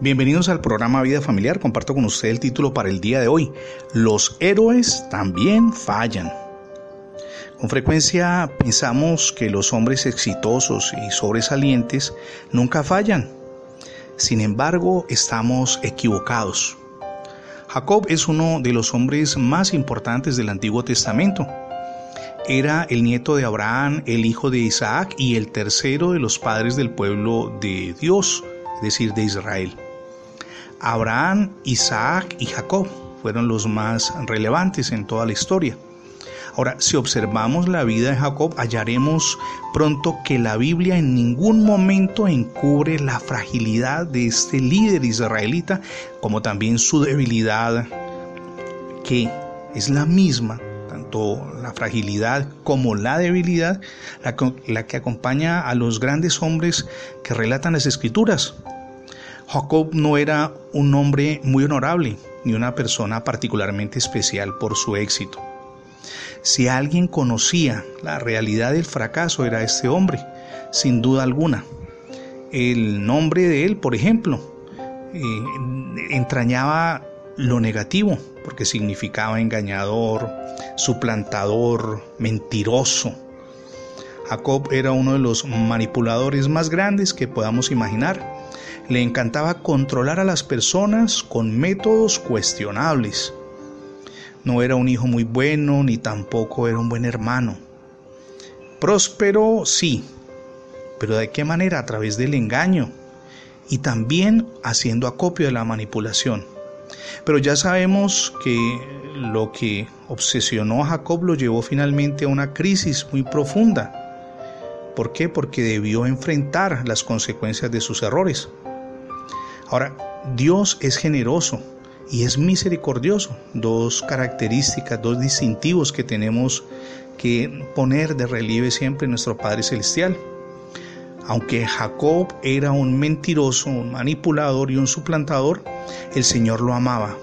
Bienvenidos al programa Vida Familiar. Comparto con usted el título para el día de hoy. Los héroes también fallan. Con frecuencia pensamos que los hombres exitosos y sobresalientes nunca fallan. Sin embargo, estamos equivocados. Jacob es uno de los hombres más importantes del Antiguo Testamento. Era el nieto de Abraham, el hijo de Isaac y el tercero de los padres del pueblo de Dios, es decir, de Israel. Abraham, Isaac y Jacob fueron los más relevantes en toda la historia. Ahora, si observamos la vida de Jacob, hallaremos pronto que la Biblia en ningún momento encubre la fragilidad de este líder israelita, como también su debilidad, que es la misma, tanto la fragilidad como la debilidad, la, que acompaña a los grandes hombres que relatan las escrituras. Jacob no era un hombre muy honorable, ni una persona particularmente especial por su éxito. Si alguien conocía la realidad del fracaso era este hombre, sin duda alguna. El nombre de él, por ejemplo, eh, entrañaba lo negativo, porque significaba engañador, suplantador, mentiroso. Jacob era uno de los manipuladores más grandes que podamos imaginar le encantaba controlar a las personas con métodos cuestionables. No era un hijo muy bueno ni tampoco era un buen hermano. Próspero sí, pero ¿de qué manera? A través del engaño y también haciendo acopio de la manipulación. Pero ya sabemos que lo que obsesionó a Jacob lo llevó finalmente a una crisis muy profunda. ¿Por qué? Porque debió enfrentar las consecuencias de sus errores. Ahora, Dios es generoso y es misericordioso, dos características, dos distintivos que tenemos que poner de relieve siempre en nuestro Padre Celestial. Aunque Jacob era un mentiroso, un manipulador y un suplantador, el Señor lo amaba.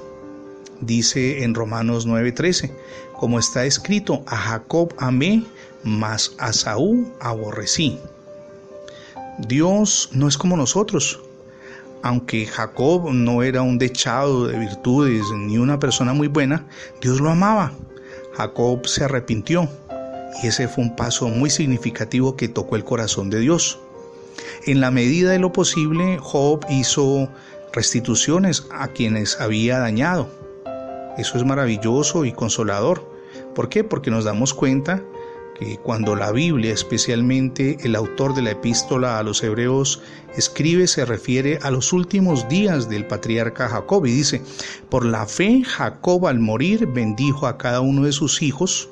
Dice en Romanos 9:13, como está escrito, a Jacob amé, mas a Saúl aborrecí. Dios no es como nosotros, aunque Jacob no era un dechado de virtudes ni una persona muy buena, Dios lo amaba. Jacob se arrepintió y ese fue un paso muy significativo que tocó el corazón de Dios. En la medida de lo posible, Job hizo restituciones a quienes había dañado. Eso es maravilloso y consolador. ¿Por qué? Porque nos damos cuenta cuando la Biblia, especialmente el autor de la epístola a los hebreos, escribe, se refiere a los últimos días del patriarca Jacob y dice, por la fe Jacob al morir bendijo a cada uno de sus hijos,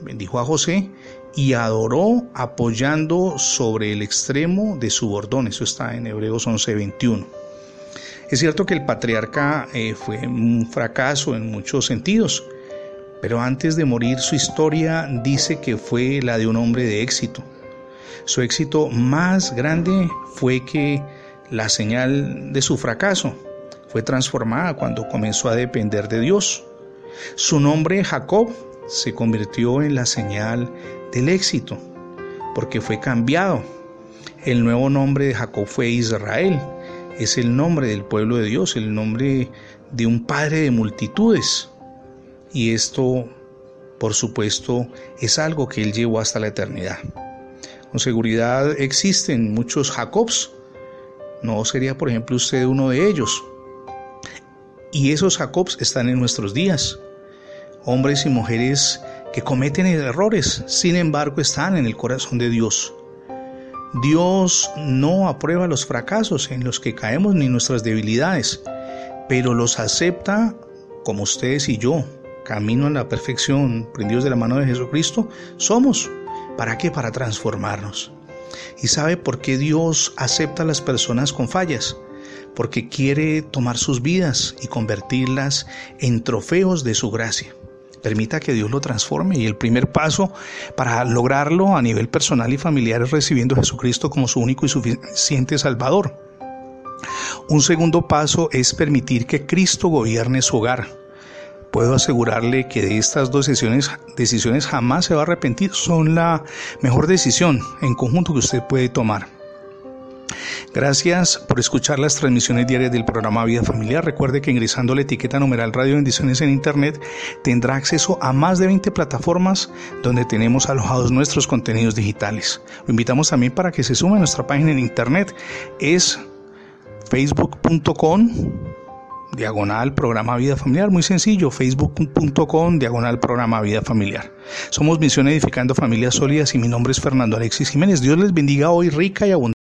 bendijo a José y adoró apoyando sobre el extremo de su bordón. Eso está en Hebreos 11:21. Es cierto que el patriarca eh, fue un fracaso en muchos sentidos, pero antes de morir su historia dice que fue la de un hombre de éxito. Su éxito más grande fue que la señal de su fracaso fue transformada cuando comenzó a depender de Dios. Su nombre Jacob se convirtió en la señal del éxito porque fue cambiado. El nuevo nombre de Jacob fue Israel. Es el nombre del pueblo de Dios, el nombre de un padre de multitudes. Y esto, por supuesto, es algo que Él llevó hasta la eternidad. Con seguridad existen muchos Jacobs. No sería, por ejemplo, usted uno de ellos. Y esos Jacobs están en nuestros días. Hombres y mujeres que cometen errores, sin embargo, están en el corazón de Dios. Dios no aprueba los fracasos en los que caemos ni nuestras debilidades, pero los acepta como ustedes y yo, camino a la perfección, prendidos de la mano de Jesucristo, somos. ¿Para qué? Para transformarnos. ¿Y sabe por qué Dios acepta a las personas con fallas? Porque quiere tomar sus vidas y convertirlas en trofeos de su gracia. Permita que Dios lo transforme y el primer paso para lograrlo a nivel personal y familiar es recibiendo a Jesucristo como su único y suficiente Salvador. Un segundo paso es permitir que Cristo gobierne su hogar puedo asegurarle que de estas dos decisiones, decisiones jamás se va a arrepentir. Son la mejor decisión en conjunto que usted puede tomar. Gracias por escuchar las transmisiones diarias del programa Vida Familiar. Recuerde que ingresando la etiqueta numeral Radio Bendiciones en Internet tendrá acceso a más de 20 plataformas donde tenemos alojados nuestros contenidos digitales. Lo invitamos también para que se sume a nuestra página en Internet. Es facebook.com diagonal programa vida familiar, muy sencillo, facebook.com diagonal programa vida familiar. Somos Misión Edificando Familias Sólidas y mi nombre es Fernando Alexis Jiménez. Dios les bendiga hoy rica y abundante.